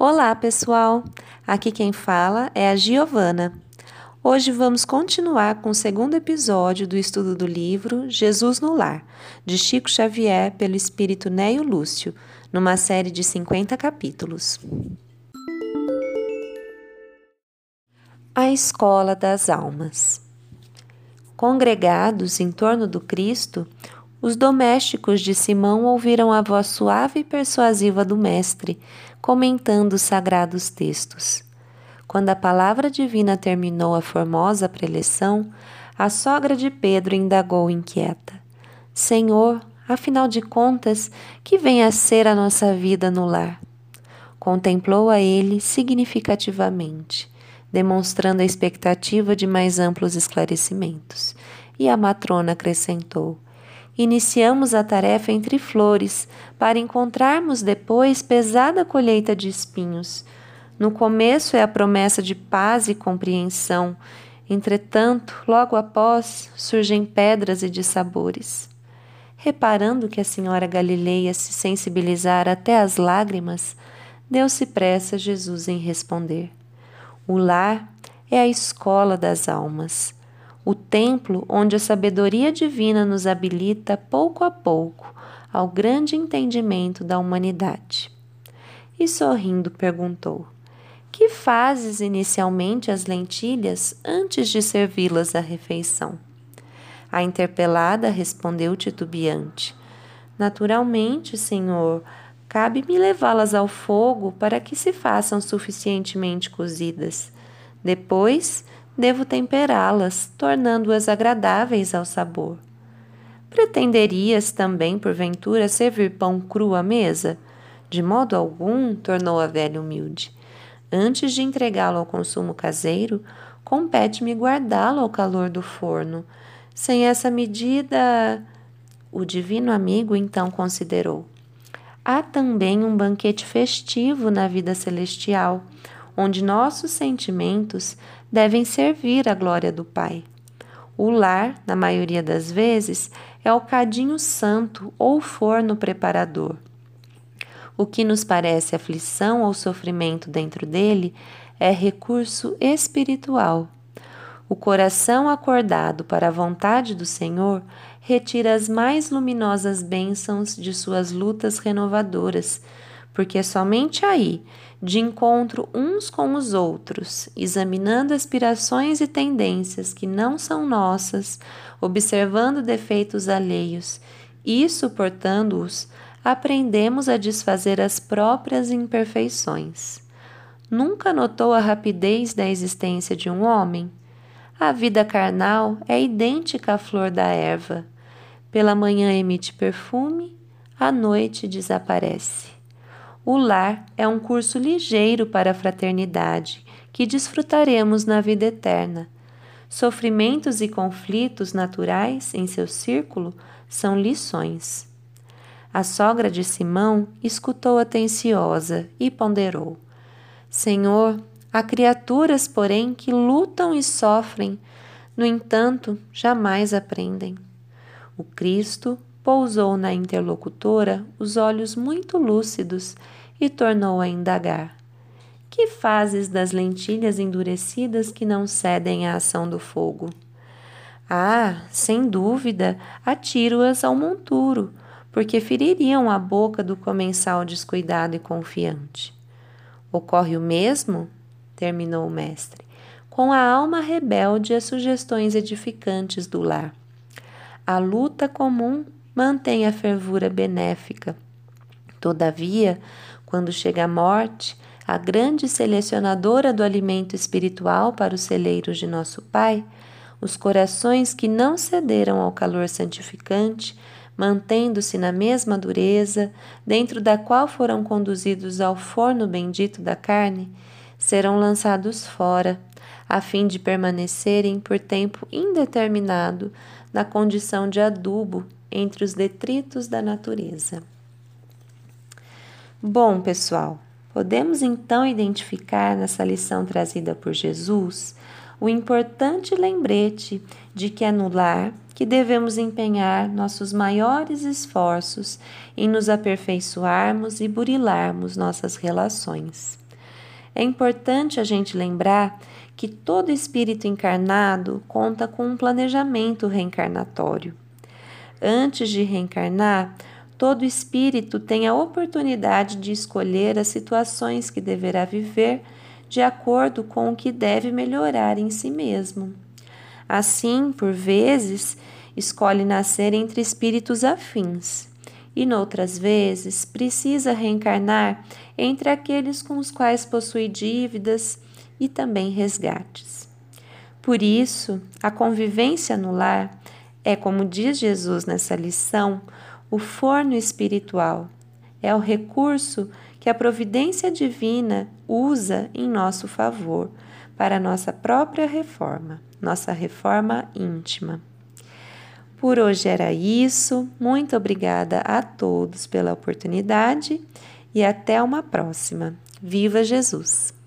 Olá, pessoal! Aqui quem fala é a Giovana. Hoje vamos continuar com o segundo episódio do estudo do livro Jesus no Lar, de Chico Xavier, pelo espírito Neio Lúcio, numa série de 50 capítulos. A Escola das Almas. Congregados em torno do Cristo, os domésticos de Simão ouviram a voz suave e persuasiva do Mestre, comentando os sagrados textos. Quando a palavra divina terminou a formosa preleção, a sogra de Pedro indagou inquieta: Senhor, afinal de contas, que vem a ser a nossa vida no lar? Contemplou a ele significativamente, demonstrando a expectativa de mais amplos esclarecimentos, e a matrona acrescentou: iniciamos a tarefa entre flores, para encontrarmos depois pesada colheita de espinhos. No começo é a promessa de paz e compreensão, entretanto, logo após, surgem pedras e dissabores. Reparando que a senhora Galileia se sensibilizara até as lágrimas, deu-se pressa Jesus em responder. O lar é a escola das almas o templo onde a sabedoria divina nos habilita pouco a pouco ao grande entendimento da humanidade. E sorrindo perguntou: Que fazes inicialmente as lentilhas antes de servi-las à refeição? A interpelada respondeu titubeante: Naturalmente, senhor, cabe-me levá-las ao fogo para que se façam suficientemente cozidas. Depois, devo temperá-las, tornando-as agradáveis ao sabor. Pretenderias também, porventura, servir pão cru à mesa? De modo algum, tornou a velha humilde. Antes de entregá-lo ao consumo caseiro, compete-me guardá-lo ao calor do forno. Sem essa medida. O divino amigo então considerou: há também um banquete festivo na vida celestial, onde nossos sentimentos devem servir à glória do Pai. O lar, na maioria das vezes, é o cadinho santo ou forno preparador. O que nos parece aflição ou sofrimento dentro dele é recurso espiritual. O coração acordado para a vontade do Senhor retira as mais luminosas bênçãos de suas lutas renovadoras, porque somente aí de encontro uns com os outros, examinando aspirações e tendências que não são nossas, observando defeitos alheios e suportando-os, aprendemos a desfazer as próprias imperfeições. Nunca notou a rapidez da existência de um homem? A vida carnal é idêntica à flor da erva. Pela manhã emite perfume, à noite desaparece. O lar é um curso ligeiro para a fraternidade que desfrutaremos na vida eterna. Sofrimentos e conflitos naturais em seu círculo são lições. A sogra de Simão escutou atenciosa e ponderou: Senhor, há criaturas, porém, que lutam e sofrem, no entanto, jamais aprendem. O Cristo pousou na interlocutora os olhos muito lúcidos e tornou a indagar: Que fazes das lentilhas endurecidas que não cedem à ação do fogo? Ah, sem dúvida, atiro-as ao monturo, porque feririam a boca do comensal descuidado e confiante. Ocorre o mesmo, terminou o mestre, com a alma rebelde às sugestões edificantes do lar. A luta comum mantém a fervura benéfica. Todavia, quando chega a morte, a grande selecionadora do alimento espiritual para os celeiros de nosso Pai, os corações que não cederam ao calor santificante, mantendo-se na mesma dureza, dentro da qual foram conduzidos ao forno bendito da carne, serão lançados fora, a fim de permanecerem por tempo indeterminado na condição de adubo entre os detritos da natureza. Bom, pessoal, podemos então identificar nessa lição trazida por Jesus o importante lembrete de que é no lar que devemos empenhar nossos maiores esforços em nos aperfeiçoarmos e burilarmos nossas relações. É importante a gente lembrar que todo espírito encarnado conta com um planejamento reencarnatório. Antes de reencarnar, todo espírito tem a oportunidade de escolher as situações que deverá viver de acordo com o que deve melhorar em si mesmo. Assim, por vezes, escolhe nascer entre espíritos afins, e noutras vezes precisa reencarnar entre aqueles com os quais possui dívidas e também resgates. Por isso, a convivência no lar é, como diz Jesus nessa lição, o forno espiritual. É o recurso que a providência divina usa em nosso favor para nossa própria reforma, nossa reforma íntima. Por hoje era isso. Muito obrigada a todos pela oportunidade e até uma próxima. Viva Jesus!